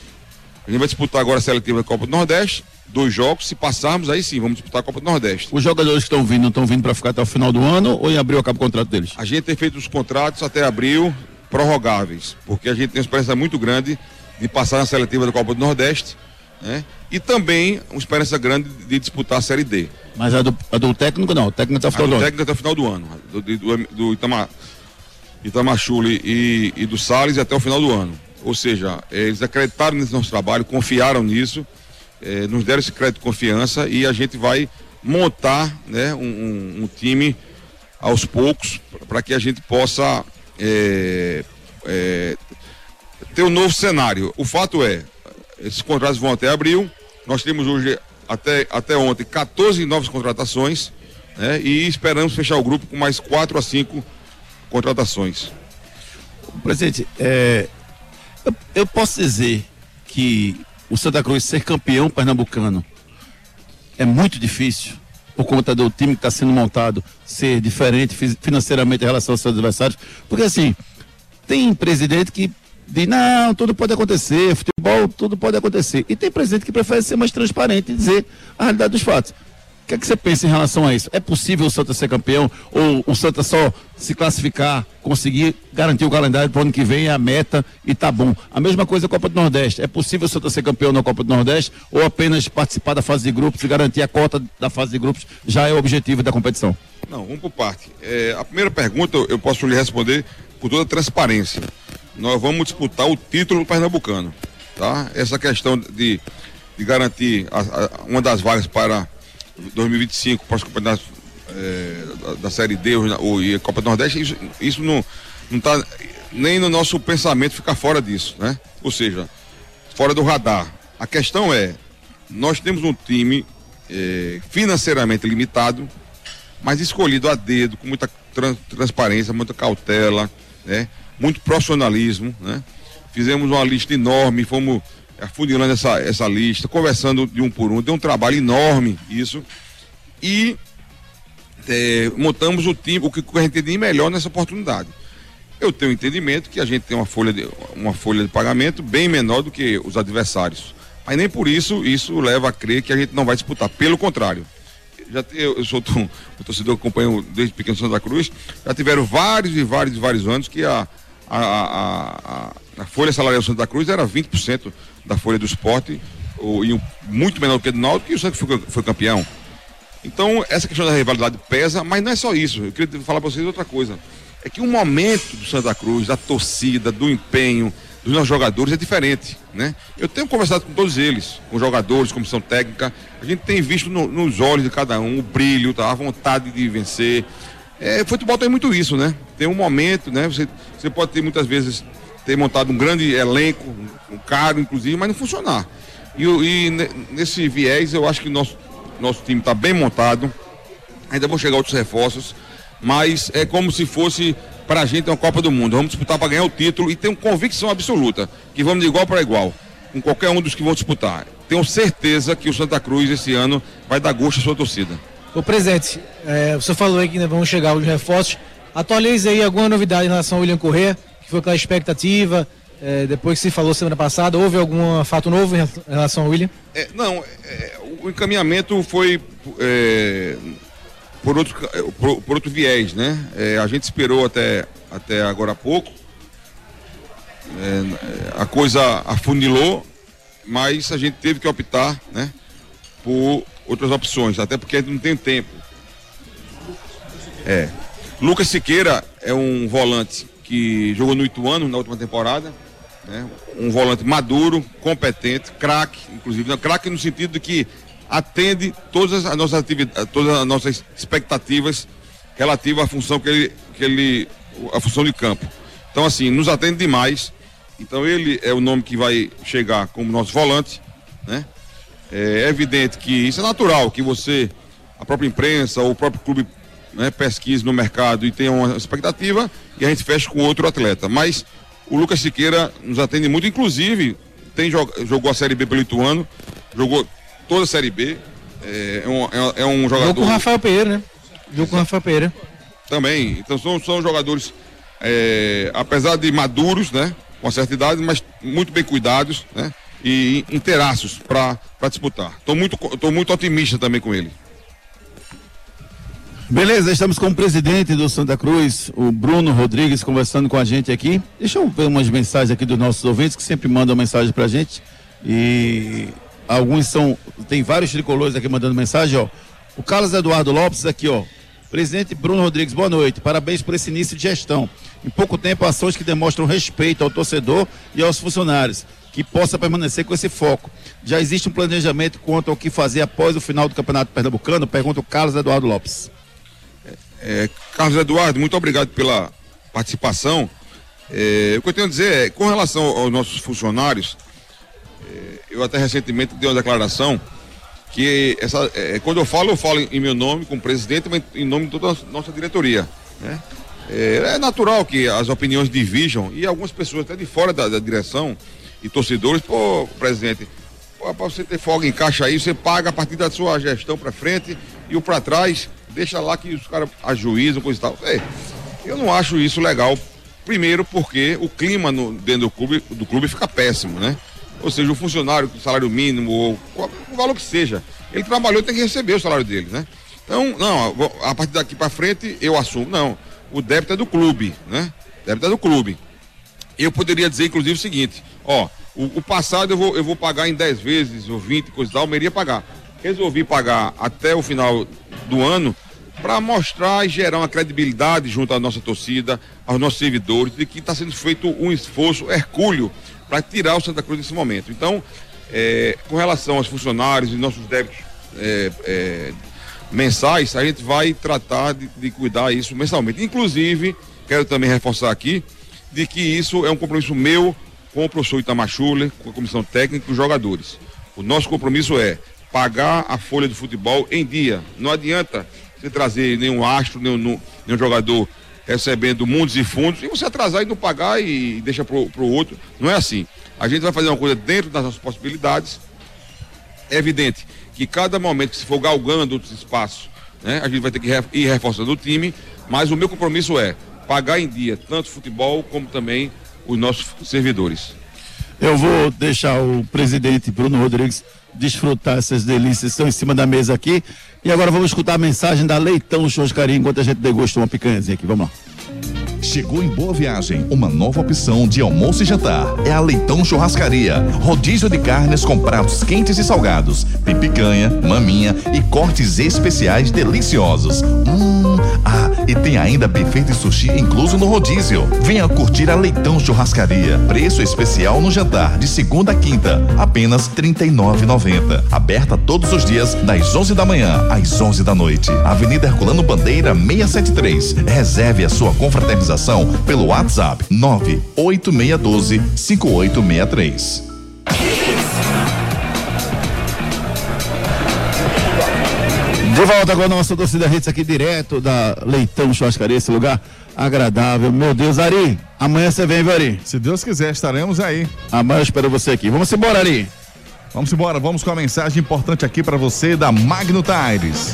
A gente vai disputar agora a seletiva da Copa do Nordeste, dois jogos. Se passarmos, aí sim, vamos disputar a Copa do Nordeste. Os jogadores que estão vindo, estão vindo para ficar até o final do ano ou em abril acaba o contrato deles? A gente tem feito os contratos até abril prorrogáveis, porque a gente tem uma esperança muito grande de passar na seletiva da Copa do Nordeste, né? E também uma esperança grande de disputar a Série D. Mas a do, a do técnico não, o técnico até o final do, do ano. técnico até o final do ano, do, do, do Itama, Itamachule e, e do Salles até o final do ano. Ou seja, eles acreditaram nesse nosso trabalho, confiaram nisso é, nos deram esse crédito de confiança e a gente vai montar né, um, um, um time aos poucos para que a gente possa é, é, ter um novo cenário. O fato é, esses contratos vão até abril, nós temos hoje até, até ontem 14 novas contratações né, e esperamos fechar o grupo com mais 4 a 5 contratações. Presidente, é, eu, eu posso dizer que o Santa Cruz ser campeão pernambucano é muito difícil por conta do time que está sendo montado ser diferente financeiramente em relação aos seus adversários. Porque assim, tem presidente que diz, não, tudo pode acontecer, futebol, tudo pode acontecer. E tem presidente que prefere ser mais transparente e dizer a realidade dos fatos. O que, é que você pensa em relação a isso? É possível o Santa ser campeão ou o Santa só se classificar, conseguir garantir o calendário para o ano que vem é a meta e tá bom. A mesma coisa a Copa do Nordeste. É possível o Santa ser campeão na Copa do Nordeste ou apenas participar da fase de grupos e garantir a cota da fase de grupos já é o objetivo da competição? Não, vamos por parte. É, a primeira pergunta eu posso lhe responder com toda transparência. Nós vamos disputar o título pernambucano, tá? Essa questão de, de garantir a, a, uma das vagas para 2025 para os campeonatos é, da, da, Série D ou, e Copa do Nordeste, isso, isso não está nem no nosso pensamento ficar fora disso, né? Ou seja, fora do radar. A questão é, nós temos um time é, financeiramente limitado, mas escolhido a dedo, com muita trans, transparência, muita cautela, né? Muito profissionalismo, né? Fizemos uma lista enorme, fomos afunilando essa, essa lista, conversando de um por um, deu um trabalho enorme isso. E é, montamos o time, o que a gente tem melhor nessa oportunidade. Eu tenho entendimento que a gente tem uma folha de, uma folha de pagamento bem menor do que os adversários. Mas nem por isso isso leva a crer que a gente não vai disputar. Pelo contrário. Já eu, eu sou um, um torcedor que acompanho desde pequeno Santa Cruz, já tiveram vários e vários e vários anos que a, a, a, a, a folha salarial Santa Cruz era 20% da folha do esporte, ou, e um, muito menor do que do Náutico, e o Santos foi, foi campeão. Então, essa questão da rivalidade pesa, mas não é só isso. Eu queria falar para vocês outra coisa. É que o momento do Santa Cruz, da torcida, do empenho, dos nossos jogadores é diferente, né? Eu tenho conversado com todos eles, com jogadores, comissão técnica, a gente tem visto no, nos olhos de cada um o brilho, tá? a vontade de vencer. É, futebol tem muito isso, né? Tem um momento, né? Você, você pode ter muitas vezes ter montado um grande elenco, um, caro inclusive, mas não funcionar. E, e nesse viés eu acho que nosso, nosso time está bem montado, ainda vão chegar outros reforços, mas é como se fosse para a gente uma Copa do Mundo. Vamos disputar para ganhar o título e tenho convicção absoluta que vamos de igual para igual com qualquer um dos que vão disputar. Tenho certeza que o Santa Cruz esse ano vai dar gosto à sua torcida. O presidente, é, você falou aí que ainda vão chegar os reforços. Atualize aí alguma novidade em relação ao William Corrêa, que foi aquela expectativa, é, depois que se falou semana passada, houve algum fato novo em relação ao William? É, não, é, o encaminhamento foi é, por, outro, por, por, outro viés, né? É, a gente esperou até, até agora há pouco, é, a coisa afunilou, mas a gente teve que optar, né? Por outras opções, até porque a gente não tem tempo. É. Lucas Siqueira é um volante que jogou no Ituano na última temporada, né? um volante maduro, competente, craque, inclusive, craque no sentido de que atende todas as nossas atividades, todas as nossas expectativas relativas à função que ele, que ele, a função de campo. Então, assim, nos atende demais. Então, ele é o nome que vai chegar como nosso volante, né? É evidente que isso é natural, que você, a própria imprensa ou o próprio clube né, pesquise no mercado e tenha uma expectativa e a gente fecha com outro atleta. Mas o Lucas Siqueira nos atende muito, inclusive tem, jogou a Série B pelo Ituano, jogou toda a Série B. É, é, um, é, é um jogador. Jogou com o Rafael Pereira, né? Jogou com o Rafael Pereira. Também. Então são, são jogadores, é, apesar de maduros, né? Com certa idade, mas muito bem cuidados, né? E inteiraços para disputar. Estou muito, tô muito otimista também com ele. Beleza, estamos com o presidente do Santa Cruz, o Bruno Rodrigues, conversando com a gente aqui. Deixa eu ver umas mensagens aqui dos nossos ouvintes que sempre mandam mensagem pra gente. E Alguns são. Tem vários tricolores aqui mandando mensagem, ó. O Carlos Eduardo Lopes aqui, ó. Presidente Bruno Rodrigues, boa noite. Parabéns por esse início de gestão. Em pouco tempo, ações que demonstram respeito ao torcedor e aos funcionários, que possa permanecer com esse foco. Já existe um planejamento quanto ao que fazer após o final do Campeonato Pernambucano? Pergunta o Carlos Eduardo Lopes. É, Carlos Eduardo, muito obrigado pela participação. É, o que eu tenho a dizer é, com relação aos nossos funcionários, eu até recentemente dei uma declaração que essa, é, quando eu falo, eu falo em meu nome, como presidente, mas em nome de toda a nossa diretoria. Né? É, é, natural que as opiniões dividam e algumas pessoas até de fora da, da direção e torcedores, pô, presidente, para você ter folga em caixa aí, você paga a partir da sua gestão para frente e o para trás, deixa lá que os caras ajuizam, coisa e tal. Eu não acho isso legal. Primeiro porque o clima no, dentro do clube, do clube fica péssimo, né? Ou seja, o funcionário com salário mínimo, ou o valor que seja, ele trabalhou tem que receber o salário dele, né? Então, não, a partir daqui para frente eu assumo. Não, o débito é do clube, né? Débito é do clube. Eu poderia dizer, inclusive, o seguinte: ó, o, o passado eu vou, eu vou pagar em 10 vezes ou 20, coisa e tal, eu iria pagar. Resolvi pagar até o final do ano para mostrar e gerar uma credibilidade junto à nossa torcida, aos nossos servidores, de que está sendo feito um esforço hercúleo para tirar o Santa Cruz nesse momento. Então, é, com relação aos funcionários e nossos débitos é, é, mensais, a gente vai tratar de, de, cuidar isso mensalmente. Inclusive, quero também reforçar aqui de que isso é um compromisso meu com o professor Itamar Schuller, com a comissão técnica e os jogadores. O nosso compromisso é pagar a folha do futebol em dia. Não adianta você trazer nenhum astro, nenhum, nenhum jogador recebendo mundos e fundos, e você atrasar e não pagar e deixa pro, pro outro. Não é assim. A gente vai fazer uma coisa dentro das nossas possibilidades. É evidente que cada momento que se for galgando outros espaços, né, a gente vai ter que ir reforçando o time, mas o meu compromisso é pagar em dia tanto futebol como também os nossos servidores. Eu vou deixar o presidente Bruno Rodrigues desfrutar essas delícias estão em cima da mesa aqui. E agora vamos escutar a mensagem da Leitão Churrascaria enquanto a gente degusta uma picanhazinha aqui. Vamos lá. Chegou em Boa Viagem uma nova opção de almoço e jantar. É a Leitão Churrascaria. Rodízio de carnes com pratos quentes e salgados. Tem picanha, maminha e cortes especiais deliciosos. Hum, E tem ainda buffet de sushi incluso no rodízio. Venha curtir a Leitão Churrascaria. Preço especial no jantar de segunda a quinta, apenas R$ 39,90. Aberta todos os dias das 11 da manhã às 11 da noite. Avenida Herculano Bandeira 673. Reserve a sua confraternização pelo WhatsApp 98612 5863. De volta com a nossa torcida Hits aqui direto da Leitão Churrascaria, esse lugar agradável. Meu Deus, Ari, amanhã você vem, viu, Ari? Se Deus quiser, estaremos aí. Amanhã eu espero você aqui. Vamos embora, Ari. Vamos embora, vamos com a mensagem importante aqui para você da Magno Tires.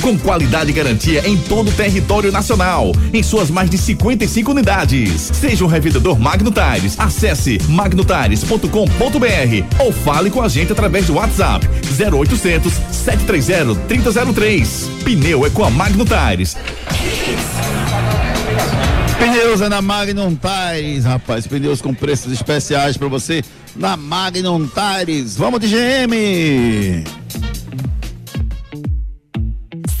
com qualidade e garantia em todo o território nacional, em suas mais de 55 unidades. Seja um revendedor Magno Tires. Acesse magnotires.com.br ou fale com a gente através do WhatsApp 0800 730 3003. Pneu é com a Magno Tires. Pneus é na Magnum Tires, rapaz. Pneus com preços especiais para você na Magnum Tires. Vamos de GM!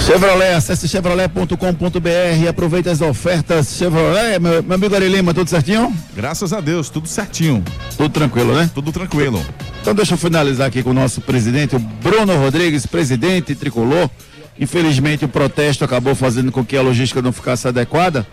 Chevrolet, acesse chevrolet.com.br e aproveita as ofertas Chevrolet. Meu, meu amigo Ari Lima, tudo certinho? Graças a Deus, tudo certinho. Tudo tranquilo, né? Tudo tranquilo. Então deixa eu finalizar aqui com o nosso presidente, o Bruno Rodrigues, presidente tricolor. Infelizmente o protesto acabou fazendo com que a logística não ficasse adequada.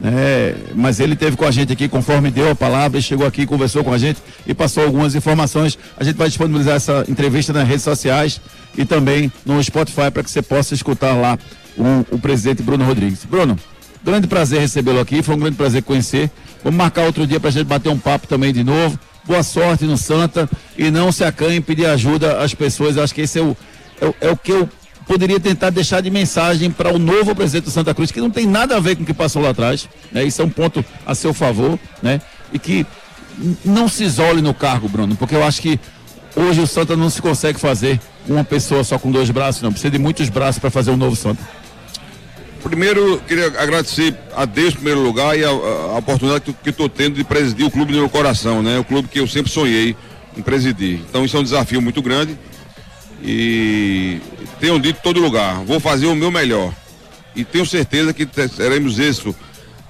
Né? mas ele teve com a gente aqui conforme deu a palavra, e chegou aqui, conversou com a gente e passou algumas informações. A gente vai disponibilizar essa entrevista nas redes sociais e também no Spotify para que você possa escutar lá o, o presidente Bruno Rodrigues. Bruno, grande prazer recebê-lo aqui, foi um grande prazer conhecer. Vamos marcar outro dia para a gente bater um papo também de novo. Boa sorte no Santa e não se acanhe em pedir ajuda às pessoas. Eu acho que esse é o, é é o que eu poderia tentar deixar de mensagem para o novo presidente do Santa Cruz, que não tem nada a ver com o que passou lá atrás. Né? Isso é um ponto a seu favor, né? E que não se isole no cargo, Bruno, porque eu acho que hoje o Santa não se consegue fazer uma pessoa só com dois braços, não. Precisa de muitos braços para fazer um novo Santa. Primeiro, queria agradecer a Deus em primeiro lugar e a, a oportunidade que estou tendo de presidir o clube do meu coração, né? O clube que eu sempre sonhei em presidir. Então isso é um desafio muito grande e tenho dito em todo lugar, vou fazer o meu melhor. E tenho certeza que te- teremos êxito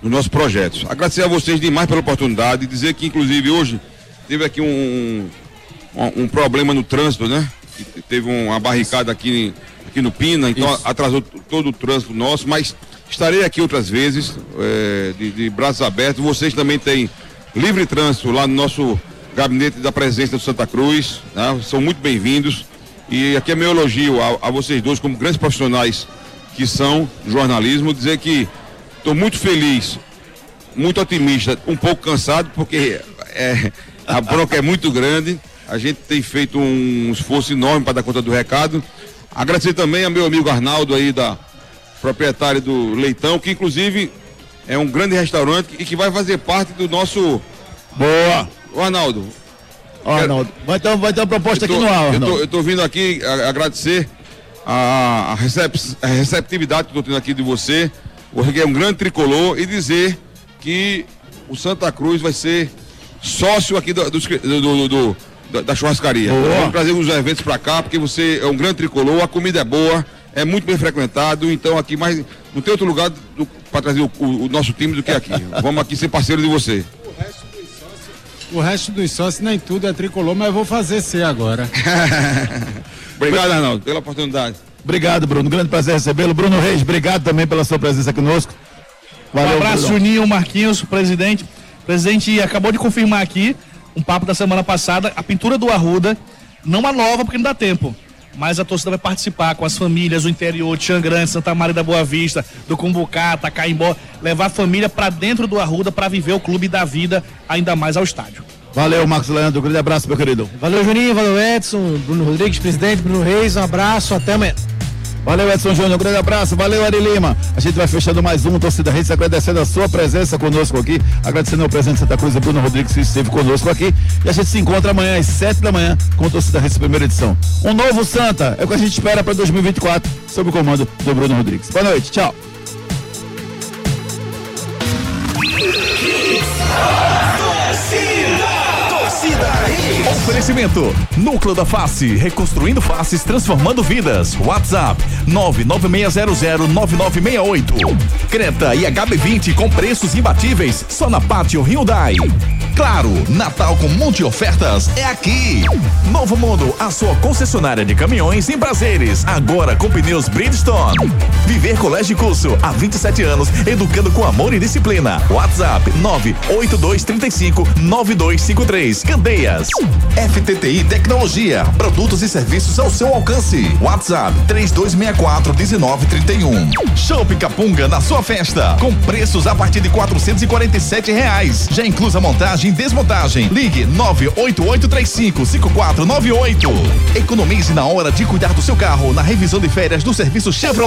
nos nossos projetos. Agradecer a vocês demais pela oportunidade e dizer que inclusive hoje teve aqui um, um, um problema no trânsito, né? Teve uma barricada aqui, aqui no Pina, então atrasou t- todo o trânsito nosso, mas estarei aqui outras vezes, eh, de, de braços abertos. Vocês também têm livre trânsito lá no nosso gabinete da presença do Santa Cruz, né? são muito bem-vindos. E aqui é meu elogio a, a vocês dois, como grandes profissionais que são jornalismo, dizer que estou muito feliz, muito otimista, um pouco cansado, porque é, a bronca é muito grande. A gente tem feito um esforço enorme para dar conta do recado. Agradecer também ao meu amigo Arnaldo aí, da proprietário do Leitão, que inclusive é um grande restaurante e que vai fazer parte do nosso. Boa! O Arnaldo. Arnaldo, vai ter, vai ter uma proposta tô- aqui no ar, Arnaldo. eu tô vindo aqui agradecer a, a recep- a receptividade que eu tô tendo aqui de você. Você é um grande tricolor e dizer que o Santa Cruz vai ser sócio aqui do, do, do- do- da, churrascaria. Boa. Vamos trazer os eventos para cá, porque você é um grande tricolor, a comida é boa, é muito bem frequentado, então aqui mais. Não tem outro lugar para trazer o, o- o nosso time do que aqui. [laughs] Vamos aqui ser parceiro de você. O resto dos sócios nem tudo é tricolor, mas eu vou fazer ser agora. [laughs] Obrigado, Arnaldo, pela oportunidade. Obrigado, Bruno. Grande prazer recebê-lo. Bruno Reis, obrigado também pela sua presença conosco. Um abraço, Bruno. Juninho, Marquinhos, presidente. O presidente acabou de confirmar aqui um papo da semana passada, a pintura do Arruda, não a nova, porque não dá tempo. Mas a torcida vai participar com as famílias do interior, de Xangrande, Santa Maria da Boa Vista, do Cumbucá, Tacaimbó, levar a família para dentro do Arruda para viver o clube da vida ainda mais ao estádio. Valeu, Marcos Leandro. Grande abraço, meu querido. Valeu, Juninho. Valeu, Edson. Bruno Rodrigues, presidente. Bruno Reis, um abraço. Até amanhã. Valeu, Edson Júnior. Um grande abraço. Valeu, Ari Lima. A gente vai fechando mais um Torcida Reis, agradecendo a sua presença conosco aqui, agradecendo ao presidente de Santa Cruz, Bruno Rodrigues, que esteve conosco aqui. E a gente se encontra amanhã às sete da manhã com o Torcida Reis, primeira edição. Um novo Santa é o que a gente espera para 2024, sob o comando do Bruno Rodrigues. Boa noite. Tchau. Oferecimento: Núcleo da Face, reconstruindo faces, transformando vidas. WhatsApp: 996009968. Creta e HB20 com preços imbatíveis, só na Pátio Hyundai. Claro, Natal com monte de ofertas é aqui. Novo Mundo, a sua concessionária de caminhões em prazeres, agora com pneus Bridgestone. Viver Colégio Curso, há 27 anos, educando com amor e disciplina. WhatsApp 98235 9253. Candeias. FTTI Tecnologia, produtos e serviços ao seu alcance. WhatsApp 3264 1931. Shopping Capunga na sua festa, com preços a partir de 447 reais. Já inclusa montagem e desmontagem. Ligue 98835 5498. Economize na hora de cuidar do seu carro na revisão de férias do serviço Chevrolet.